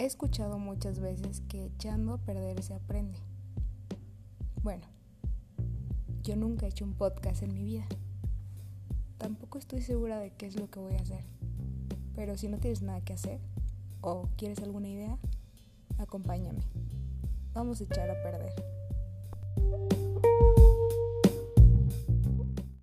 He escuchado muchas veces que echando a perder se aprende. Bueno, yo nunca he hecho un podcast en mi vida. Tampoco estoy segura de qué es lo que voy a hacer. Pero si no tienes nada que hacer o quieres alguna idea, acompáñame. Vamos a echar a perder.